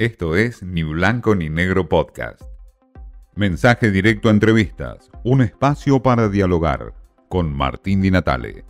Esto es Ni Blanco ni Negro Podcast. Mensaje directo a entrevistas, un espacio para dialogar con Martín Di Natale.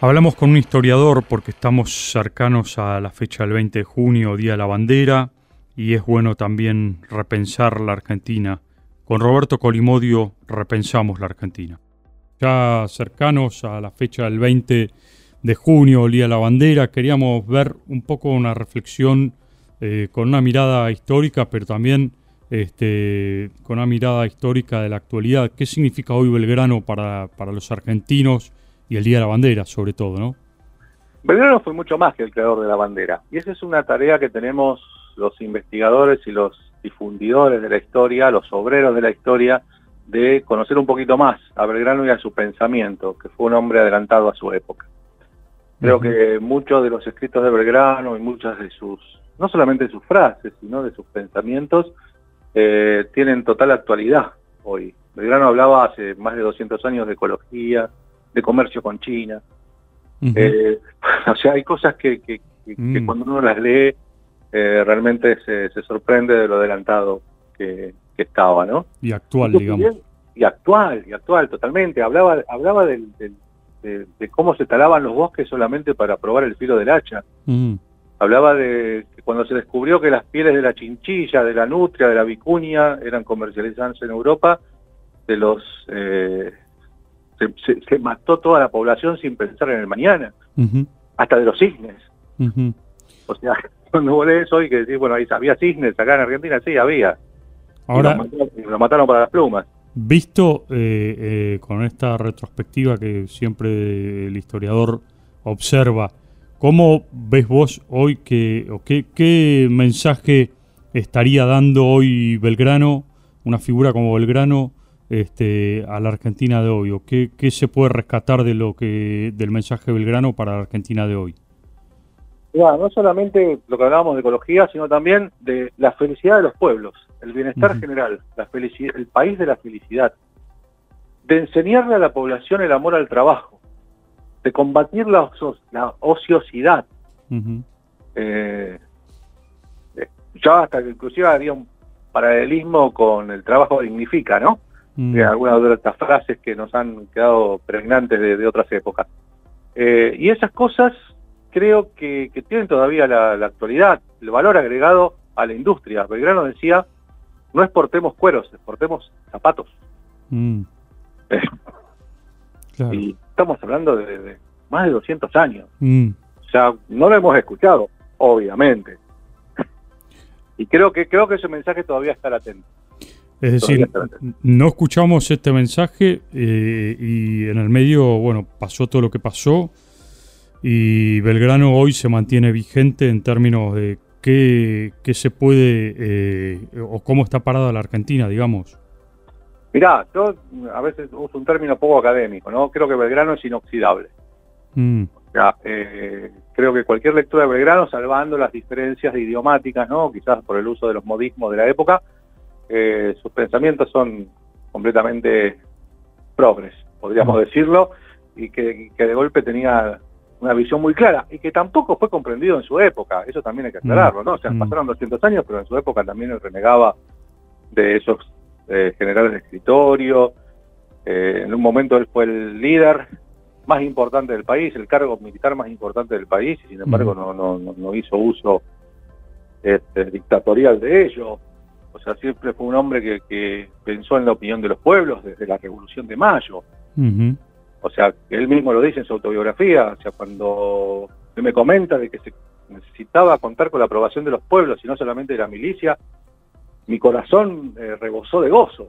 Hablamos con un historiador porque estamos cercanos a la fecha del 20 de junio, Día de la Bandera, y es bueno también repensar la Argentina. Con Roberto Colimodio repensamos la Argentina. Ya cercanos a la fecha del 20 de junio, Día de la Bandera, queríamos ver un poco una reflexión eh, con una mirada histórica, pero también este, con una mirada histórica de la actualidad. ¿Qué significa hoy Belgrano para, para los argentinos? y el Día de la Bandera, sobre todo, ¿no? Belgrano fue mucho más que el creador de la bandera. Y esa es una tarea que tenemos los investigadores y los difundidores de la historia, los obreros de la historia, de conocer un poquito más a Belgrano y a su pensamiento, que fue un hombre adelantado a su época. Creo que muchos de los escritos de Belgrano y muchas de sus, no solamente sus frases, sino de sus pensamientos, eh, tienen total actualidad hoy. Belgrano hablaba hace más de 200 años de ecología, de comercio con China. Eh, o sea, hay cosas que, que, mm. cuando uno las lee eh, realmente se, se, sorprende de lo adelantado que, estaba, ¿no? Y actual, digamos. Y actual, y actual, totalmente. Hablaba, hablaba de, cómo se talaban los bosques solamente para probar el filo del hacha. Hablaba de que cuando se descubrió que las pieles de la chinchilla, de la nutria, de la vicuña eran comercializadas en Europa, de los eh, se, mató toda la población sin pensar en el mañana, hasta de los cisnes. O sea, cuando vos lees hoy que decís, bueno, ahí había cisnes acá en Argentina, sí, había. Ahora, lo mataron, para las plumas. Visto eh, eh, con esta retrospectiva que siempre el historiador observa, ¿cómo ves vos hoy que, o qué, mensaje estaría dando hoy Belgrano, una figura como Belgrano, este, a la Argentina de hoy? ¿O qué, se puede rescatar de lo que del mensaje Belgrano para la Argentina de hoy? No solamente lo que hablábamos de ecología, sino también de la felicidad de los pueblos, el bienestar general, la felicidad, el país de la felicidad, de enseñarle a la población el amor al trabajo, de combatir la, ociosidad. Eh, yo hasta que inclusive haría un paralelismo con el trabajo dignifica, ¿no? Mm. algunas de estas frases que nos han quedado pregnantes de, otras épocas. Eh, y esas cosas creo que, tienen todavía la, actualidad, el valor agregado a la industria. Belgrano decía, no exportemos cueros, exportemos zapatos. Mm. Y estamos hablando de, más de 200 años. Mm. O sea, no lo hemos escuchado, obviamente. y creo que creo que ese mensaje todavía está latente. Es decir, no escuchamos este mensaje eh, y en el medio, bueno, pasó todo lo que pasó y Belgrano hoy se mantiene vigente en términos de qué, se puede eh, o cómo está parada la Argentina, digamos. Mirá, yo a veces uso un término poco académico, ¿no? Creo que Belgrano es inoxidable. Mm. Eh, creo que cualquier lectura de Belgrano, salvando las diferencias idiomáticas, ¿no? Quizás por el uso de los modismos de la época, eh, sus pensamientos son completamente progres, podríamos decirlo, y que, de golpe tenía una visión muy clara y que tampoco fue comprendido en su época, eso también hay que aclararlo, ¿no? O sea, pasaron 200 años, pero en su época también él renegaba de esos eh, generales de escritorio, eh, en un momento él fue el líder más importante del país, el cargo militar más importante del país, y sin embargo no, no, no, hizo uso este, dictatorial de ello. O sea, siempre fue un hombre que, pensó en la opinión de los pueblos desde la Revolución de Mayo. O sea, él mismo lo dice en su autobiografía, o sea, cuando él me comenta de que se necesitaba contar con la aprobación de los pueblos y no solamente de la milicia, mi corazón eh, rebosó de gozo.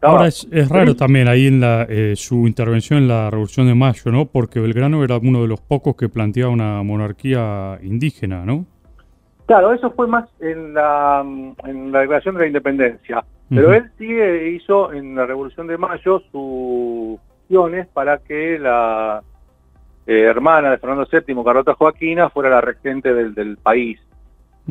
ahora, es, raro también ahí en la, eh, su intervención en la Revolución de Mayo, ¿no? Porque Belgrano era uno de los pocos que planteaba una monarquía indígena, ¿no? Claro, eso fue más en la, en la declaración de la independencia, pero él sí hizo en la Revolución de Mayo sus para que la eh, hermana de Fernando VII, Carlota Joaquina, fuera la regente del, país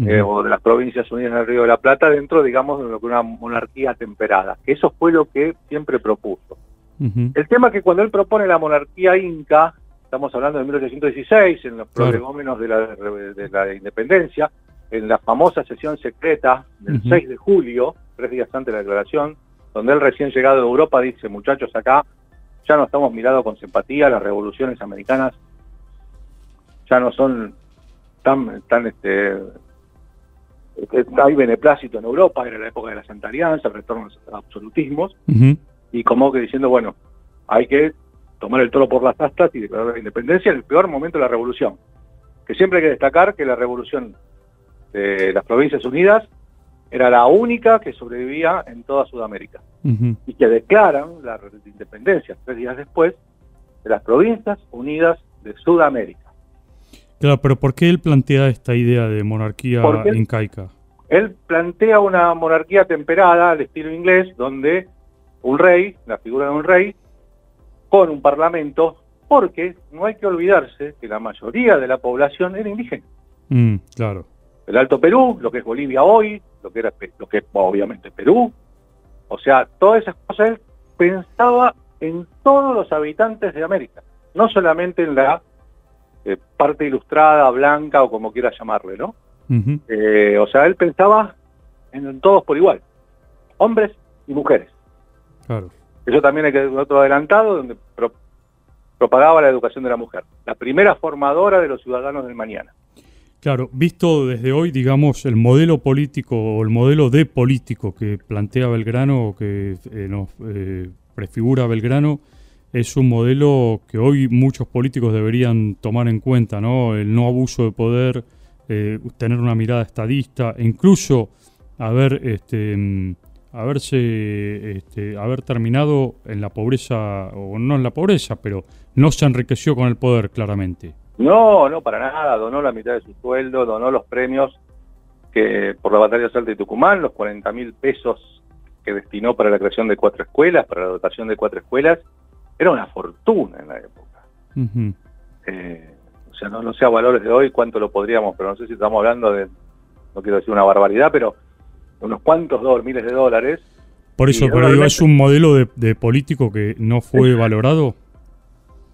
eh, o de las provincias unidas del Río de la Plata dentro, digamos, de que una monarquía temperada. Eso fue lo que siempre propuso. El tema es que cuando él propone la monarquía inca, estamos hablando de 1816, en los prolegómenos de la, de la independencia, en la famosa sesión secreta del 6 de julio, tres días antes de la declaración, donde él recién llegado de Europa dice, muchachos, acá ya no estamos mirados con simpatía, las revoluciones americanas. Ya no son tan, tan este, hay beneplácito en Europa, era la época de la Santa Alianza, el retorno a los absolutismos, y como que diciendo, bueno, hay que tomar el toro por las astas y declarar la independencia en el peor momento de la revolución. Que siempre hay que destacar que la revolución de las Provincias Unidas era la única que sobrevivía en toda Sudamérica y que declaran la independencia tres días después de las Provincias Unidas de Sudamérica. Claro, pero ¿por qué él plantea esta idea de monarquía incaica? Él plantea una monarquía temperada al estilo inglés, donde un rey, la figura de un rey, con un parlamento, porque no hay que olvidarse que la mayoría de la población era indígena. Mm, claro el Alto Perú, lo que es Bolivia hoy, lo que era lo que es obviamente Perú. O sea, todas esas cosas él pensaba en todos los habitantes de América, no solamente en la eh, parte ilustrada, blanca o como quiera llamarle, ¿no? Eh, o sea, él pensaba en, todos por igual, hombres y mujeres. Claro. Eso también hay que otro adelantado donde propagaba la educación de la mujer, la primera formadora de los ciudadanos del mañana. Claro, visto desde hoy, digamos, el modelo político o el modelo de político que plantea Belgrano o que eh, nos eh, prefigura Belgrano, es un modelo que hoy muchos políticos deberían tomar en cuenta, ¿no? El no abuso de poder, eh, tener una mirada estadista, e incluso haber, este, mm, haberse, este, haber terminado en la pobreza, o no en la pobreza, pero no se enriqueció con el poder, claramente. No, no, para nada. Donó la mitad de su sueldo, donó los premios que por la batalla de Salta y Tucumán, los 40 mil pesos que destinó para la creación de cuatro escuelas, para la dotación de cuatro escuelas. Era una fortuna en la época. Eh, o sea, no, no sé a valores de hoy cuánto lo podríamos, pero no sé si estamos hablando de, no quiero decir una barbaridad, pero unos cuantos dólares, miles de dólares. Por eso, pero digo, es un modelo de, de político que no fue valorado.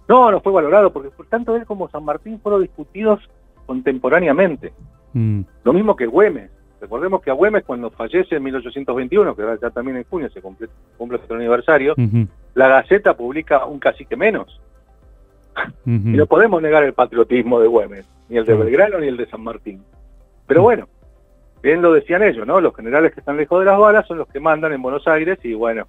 No, no fue valorado, porque por tanto él como San Martín fueron discutidos contemporáneamente. Mm. Lo mismo que Güemes. Recordemos que a Güemes cuando fallece en 1821, que ya también en junio se cumple, cumple su aniversario, la Gaceta publica un cacique menos. Y no podemos negar el patriotismo de Güemes, ni el de Belgrano ni el de San Martín. Pero bueno, bien lo decían ellos, ¿no? Los generales que están lejos de las balas son los que mandan en Buenos Aires y bueno,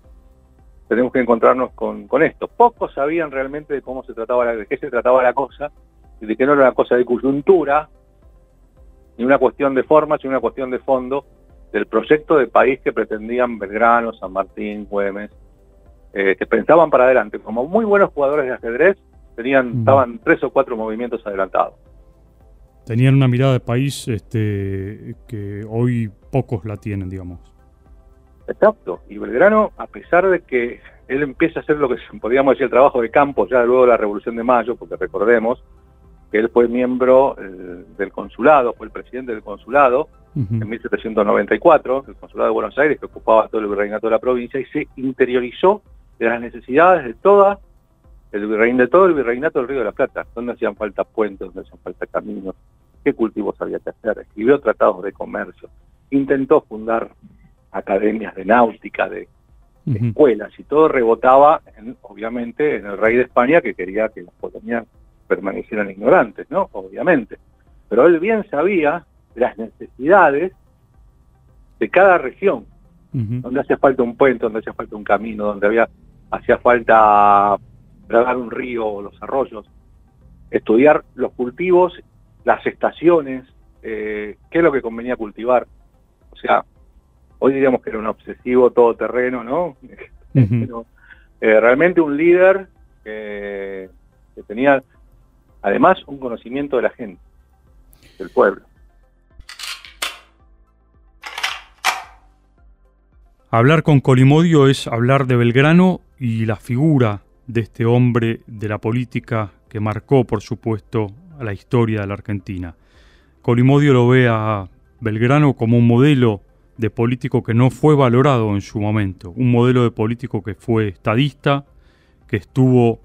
tenemos que encontrarnos con, esto. Pocos sabían realmente de cómo se trataba la, de qué se trataba la cosa, y de que no era una cosa de coyuntura, ni una cuestión de forma, sino una cuestión de fondo del proyecto de país que pretendían Belgrano, San Martín, Güemes, eh, que pensaban para adelante. Como muy buenos jugadores de ajedrez, tenían, estaban tres o cuatro movimientos adelantados. Tenían una mirada de país este, que hoy pocos la tienen, digamos. Exacto. Y Belgrano, a pesar de que él empieza a hacer lo que podríamos decir el trabajo de campo ya luego de la Revolución de Mayo, porque recordemos que él fue miembro eh, del consulado, fue el presidente del consulado en 1794, el consulado de Buenos Aires, que ocupaba todo el virreinato de la provincia, y se interiorizó de las necesidades de toda el virreinato, de todo el virreinato del Río de la Plata, donde hacían falta puentes, donde hacían falta caminos, qué cultivos había que hacer, escribió tratados de comercio, intentó fundar academias de náutica, de, escuelas, y todo rebotaba, obviamente, en el rey de España que quería que las colonias permanecieran ignorantes, ¿no? Obviamente. Pero él bien sabía las necesidades de cada región, donde hacía falta un puente, donde hacía falta un camino, donde había hacía falta dragar un río o los arroyos, estudiar los cultivos, las estaciones, eh, qué es lo que convenía cultivar. O sea, hoy diríamos que era un obsesivo todoterreno, ¿no? Eh, realmente un líder que, tenía además un conocimiento de la gente, del pueblo. Hablar con Colimodio es hablar de Belgrano y la figura de este hombre de la política que marcó, por supuesto, a la historia de la Argentina. Colimodio lo ve a Belgrano como un modelo de político que no fue valorado en su momento, un modelo de político que fue estadista, que estuvo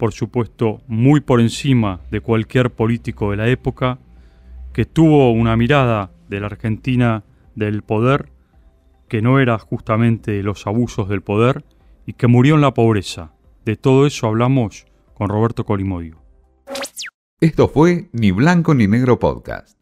por supuesto, muy por encima de cualquier político de la época, que tuvo una mirada de la Argentina del poder que no era justamente los abusos del poder y que murió en la pobreza. De todo eso hablamos con Roberto Colimodio. Esto fue Ni Blanco ni Negro Podcast.